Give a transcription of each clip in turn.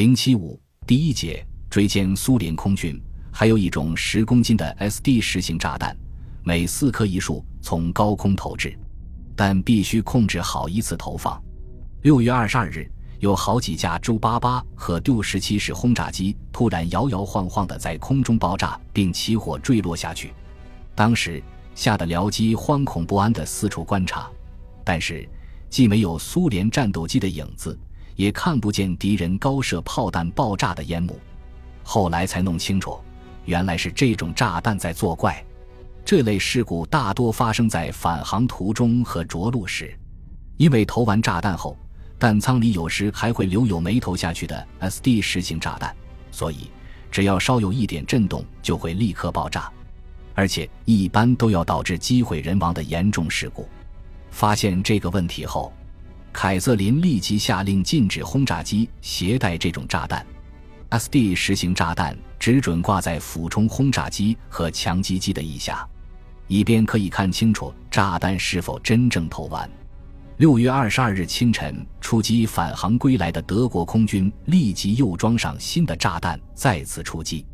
零七五第一节追歼苏联空军，还有一种十公斤的 SD 实型炸弹，每四颗一束，从高空投掷，但必须控制好一次投放。六月二十二日，有好几架朱八八和 D 十七式轰炸机突然摇摇晃晃地在空中爆炸，并起火坠落下去。当时吓得僚机惶恐不安地四处观察，但是既没有苏联战斗机的影子。也看不见敌人高射炮弹爆炸的烟幕，后来才弄清楚，原来是这种炸弹在作怪。这类事故大多发生在返航途中和着陆时，因为投完炸弹后，弹舱里有时还会留有没投下去的 SD 实型炸弹，所以只要稍有一点震动，就会立刻爆炸，而且一般都要导致机毁人亡的严重事故。发现这个问题后。凯瑟琳立即下令禁止轰炸机携带这种炸弹。SD 实行炸弹只准挂在俯冲轰炸机和强击机的翼下，以便可以看清楚炸弹是否真正投完。六月二十二日清晨出击返航归来的德国空军立即又装上新的炸弹，再次出击。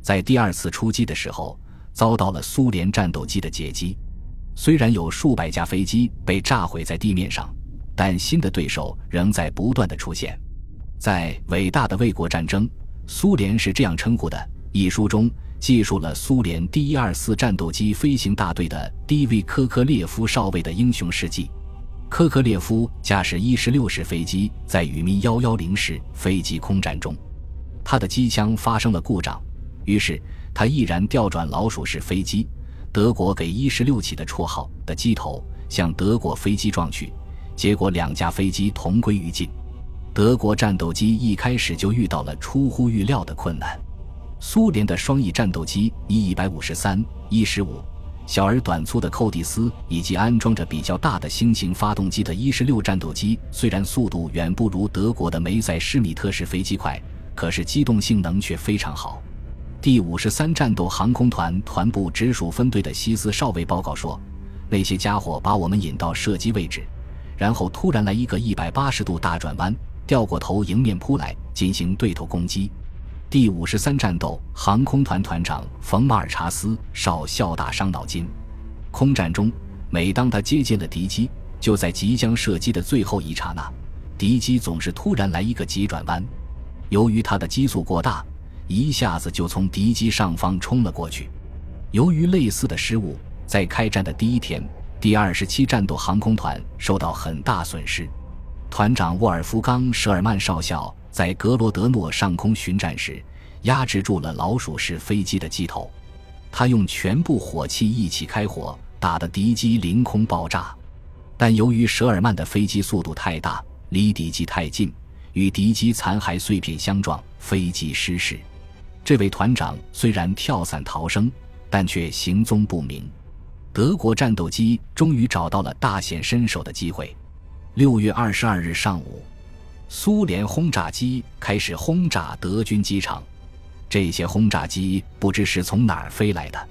在第二次出击的时候，遭到了苏联战斗机的截击，虽然有数百架飞机被炸毁在地面上。但新的对手仍在不断的出现，在《伟大的卫国战争》，苏联是这样称呼的一书中，记述了苏联第一二四战斗机飞行大队的 D.V. 科科列夫少尉的英雄事迹。科科列夫驾驶一十六式飞机在与咪幺幺零式飞机空战中，他的机枪发生了故障，于是他毅然调转老鼠式飞机，德国给一十六起的绰号的机头向德国飞机撞去。结果两架飞机同归于尽，德国战斗机一开始就遇到了出乎预料的困难。苏联的双翼战斗机一一百五十三、一十五，小而短粗的寇蒂斯，以及安装着比较大的新型发动机的一十六战斗机，虽然速度远不如德国的梅塞施米特式飞机快，可是机动性能却非常好。第五十三战斗航空团团部直属分队的西斯少尉报告说：“那些家伙把我们引到射击位置。”然后突然来一个一百八十度大转弯，掉过头迎面扑来，进行对头攻击。第五十三战斗航空团团长冯马尔查斯少校大伤脑筋。空战中，每当他接近了敌机，就在即将射击的最后一刹那，敌机总是突然来一个急转弯。由于他的机速过大，一下子就从敌机上方冲了过去。由于类似的失误，在开战的第一天。第二十七战斗航空团受到很大损失，团长沃尔夫冈·舍尔曼少校在格罗德诺上空巡战时，压制住了老鼠式飞机的机头，他用全部火器一起开火，打得敌机凌空爆炸。但由于舍尔曼的飞机速度太大，离敌机太近，与敌机残骸碎片相撞，飞机失事。这位团长虽然跳伞逃生，但却行踪不明。德国战斗机终于找到了大显身手的机会。六月二十二日上午，苏联轰炸机开始轰炸德军机场。这些轰炸机不知是从哪儿飞来的，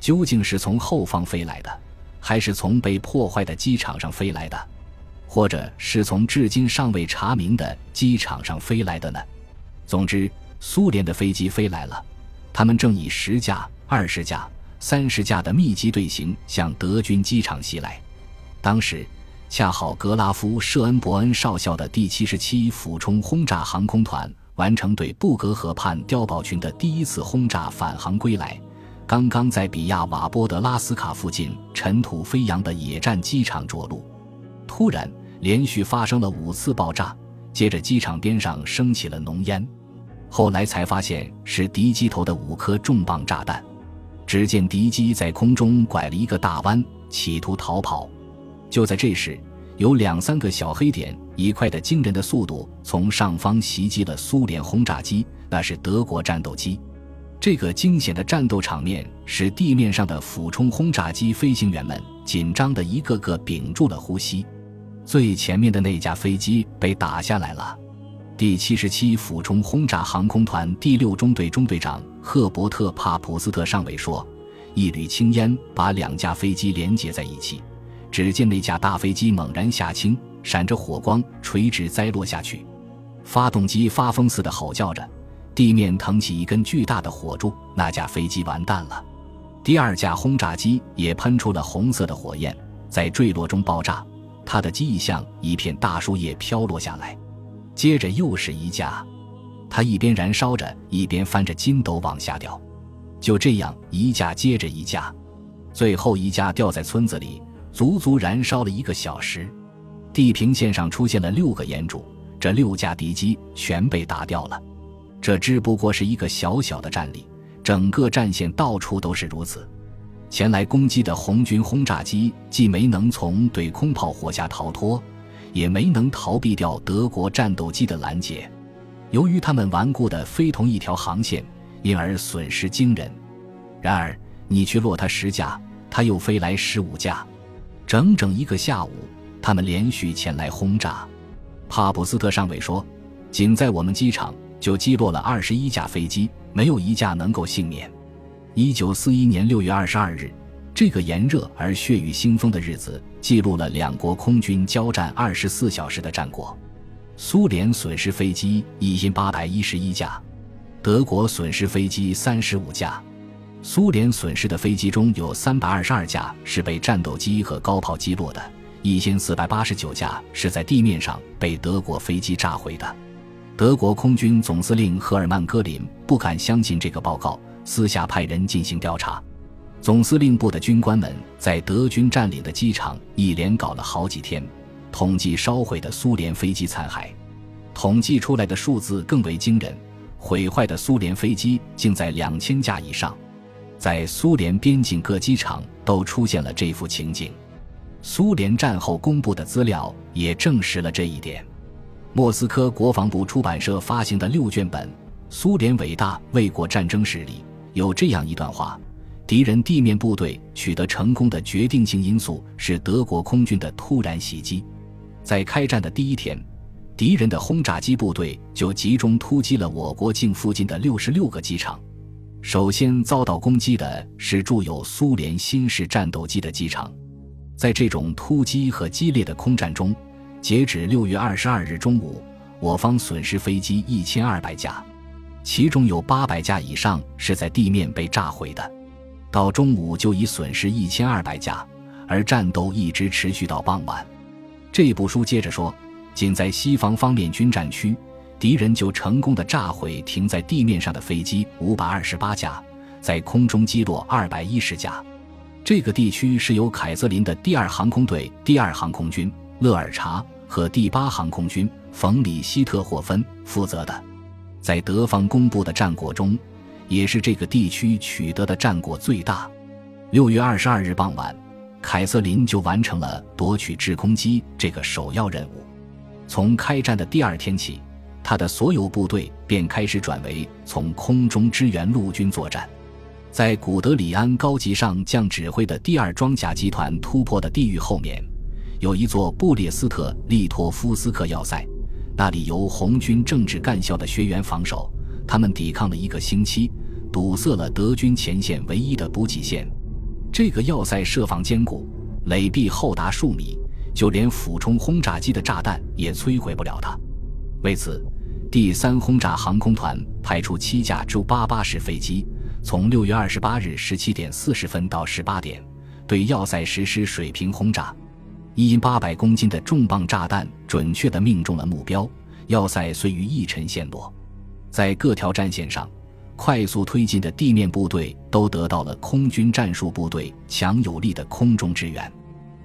究竟是从后方飞来的，还是从被破坏的机场上飞来的，或者是从至今尚未查明的机场上飞来的呢？总之，苏联的飞机飞来了，他们正以十架、二十架。三十架的密集队形向德军机场袭来，当时恰好格拉夫·舍恩伯恩少校的第七十七俯冲轰炸航空团完成对布格河畔碉堡群的第一次轰炸返航归来，刚刚在比亚瓦波德拉斯卡附近尘土飞扬的野战机场着陆，突然连续发生了五次爆炸，接着机场边上升起了浓烟，后来才发现是敌机头的五颗重磅炸弹。只见敌机在空中拐了一个大弯，企图逃跑。就在这时，有两三个小黑点以快得惊人的速度从上方袭击了苏联轰炸机，那是德国战斗机。这个惊险的战斗场面使地面上的俯冲轰炸机飞行员们紧张的一个个屏住了呼吸。最前面的那架飞机被打下来了。第七十七俯冲轰炸航空团第六中队中队长赫伯特·帕普斯特上尉说：“一缕青烟把两架飞机连接在一起，只见那架大飞机猛然下倾，闪着火光，垂直栽落下去。发动机发疯似的吼叫着，地面腾起一根巨大的火柱，那架飞机完蛋了。第二架轰炸机也喷出了红色的火焰，在坠落中爆炸，它的机翼像一片大树叶飘落下来。接着又是一架，它一边燃烧着，一边翻着筋斗往下掉。就这样，一架接着一架，最后一架掉在村子里，足足燃烧了一个小时。地平线上出现了六个烟柱，这六架敌机全被打掉了。这只不过是一个小小的战例，整个战线到处都是如此。前来攻击的红军轰炸机既没能从对空炮火下逃脱，也没能逃避掉德国战斗机的拦截。由于他们顽固的非同一条航线。因而损失惊人。然而，你去落他十架，他又飞来十五架，整整一个下午，他们连续前来轰炸。帕普斯特上尉说：“仅在我们机场就击落了二十一架飞机，没有一架能够幸免。”一九四一年六月二十二日，这个炎热而血雨腥风的日子，记录了两国空军交战二十四小时的战果。苏联损失飞机一千八百一十一架。德国损失飞机三十五架，苏联损失的飞机中有三百二十二架是被战斗机和高炮击落的，一千四百八十九架是在地面上被德国飞机炸毁的。德国空军总司令赫尔曼·戈林不敢相信这个报告，私下派人进行调查。总司令部的军官们在德军占领的机场一连搞了好几天，统计烧毁的苏联飞机残骸，统计出来的数字更为惊人。毁坏的苏联飞机竟在两千架以上，在苏联边境各机场都出现了这幅情景。苏联战后公布的资料也证实了这一点。莫斯科国防部出版社发行的六卷本《苏联伟大卫国战争史》里有这样一段话：敌人地面部队取得成功的决定性因素是德国空军的突然袭击，在开战的第一天。敌人的轰炸机部队就集中突击了我国境附近的六十六个机场。首先遭到攻击的是驻有苏联新式战斗机的机场。在这种突击和激烈的空战中，截止六月二十二日中午，我方损失飞机一千二百架，其中有八百架以上是在地面被炸毁的。到中午就已损失一千二百架，而战斗一直持续到傍晚。这部书接着说。仅在西方方面军战区，敌人就成功的炸毁停在地面上的飞机五百二十八架，在空中击落二百一十架。这个地区是由凯瑟琳的第二航空队第二航空军勒尔查和第八航空军冯里希特霍芬负责的。在德方公布的战果中，也是这个地区取得的战果最大。六月二十二日傍晚，凯瑟琳就完成了夺取制空机这个首要任务。从开战的第二天起，他的所有部队便开始转为从空中支援陆军作战。在古德里安高级上将指挥的第二装甲集团突破的地域后面，有一座布列斯特利托夫斯克要塞，那里由红军政治干校的学员防守。他们抵抗了一个星期，堵塞了德军前线唯一的补给线。这个要塞设防坚固，垒壁厚达数米。就连俯冲轰炸机的炸弹也摧毁不了它。为此，第三轰炸航空团派出七架 Ju-88 式飞机，从六月二十八日十七点四十分到十八点，对要塞实施水平轰炸。一因八百公斤的重磅炸弹准确地命中了目标，要塞遂于一沉陷落。在各条战线上，快速推进的地面部队都得到了空军战术部队强有力的空中支援。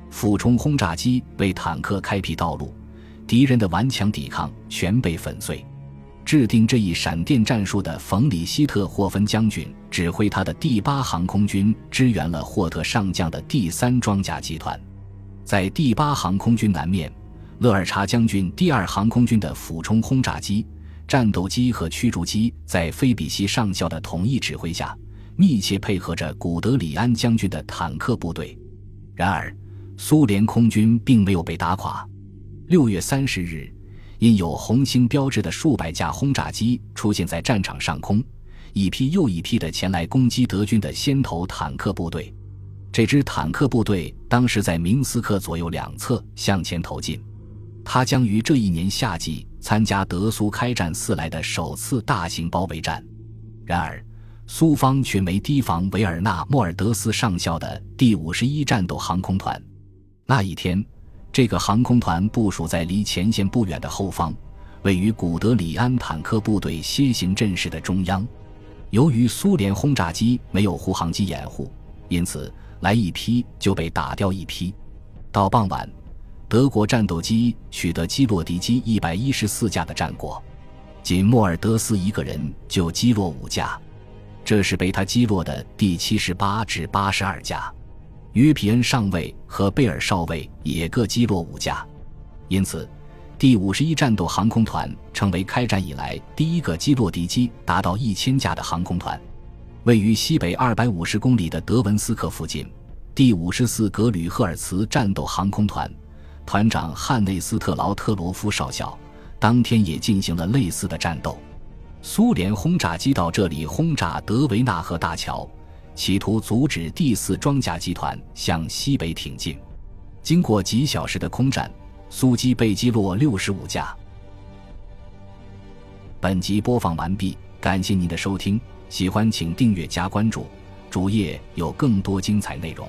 俯冲轰炸机为坦克开辟道路，敌人的顽强抵抗全被粉碎。制定这一闪电战术的冯里希特霍芬将军指挥他的第八航空军支援了霍特上将的第三装甲集团。在第八航空军南面，勒尔查将军第二航空军的俯冲轰炸机、战斗机和驱逐机在菲比西上校的统一指挥下，密切配合着古德里安将军的坦克部队。然而，苏联空军并没有被打垮。六月三十日，因有红星标志的数百架轰炸机出现在战场上空，一批又一批的前来攻击德军的先头坦克部队。这支坦克部队当时在明斯克左右两侧向前投进。它将于这一年夏季参加德苏开战四来的首次大型包围战。然而，苏方却没提防维尔纳·莫尔德斯上校的第五十一战斗航空团。那一天，这个航空团部署在离前线不远的后方，位于古德里安坦克部队楔形阵势的中央。由于苏联轰炸机没有护航机掩护，因此来一批就被打掉一批。到傍晚，德国战斗机取得击落敌机一百一十四架的战果，仅莫尔德斯一个人就击落五架。这是被他击落的第七十八至八十二架，约皮恩上尉和贝尔少尉也各击落五架，因此，第五十一战斗航空团成为开战以来第一个击落敌机达到一千架的航空团。位于西北二百五十公里的德文斯克附近，第五十四格吕赫尔茨战斗航空团团长汉内斯特劳特罗夫少校当天也进行了类似的战斗。苏联轰炸机到这里轰炸德维纳河大桥，企图阻止第四装甲集团向西北挺进。经过几小时的空战，苏机被击落六十五架。本集播放完毕，感谢您的收听，喜欢请订阅加关注，主页有更多精彩内容。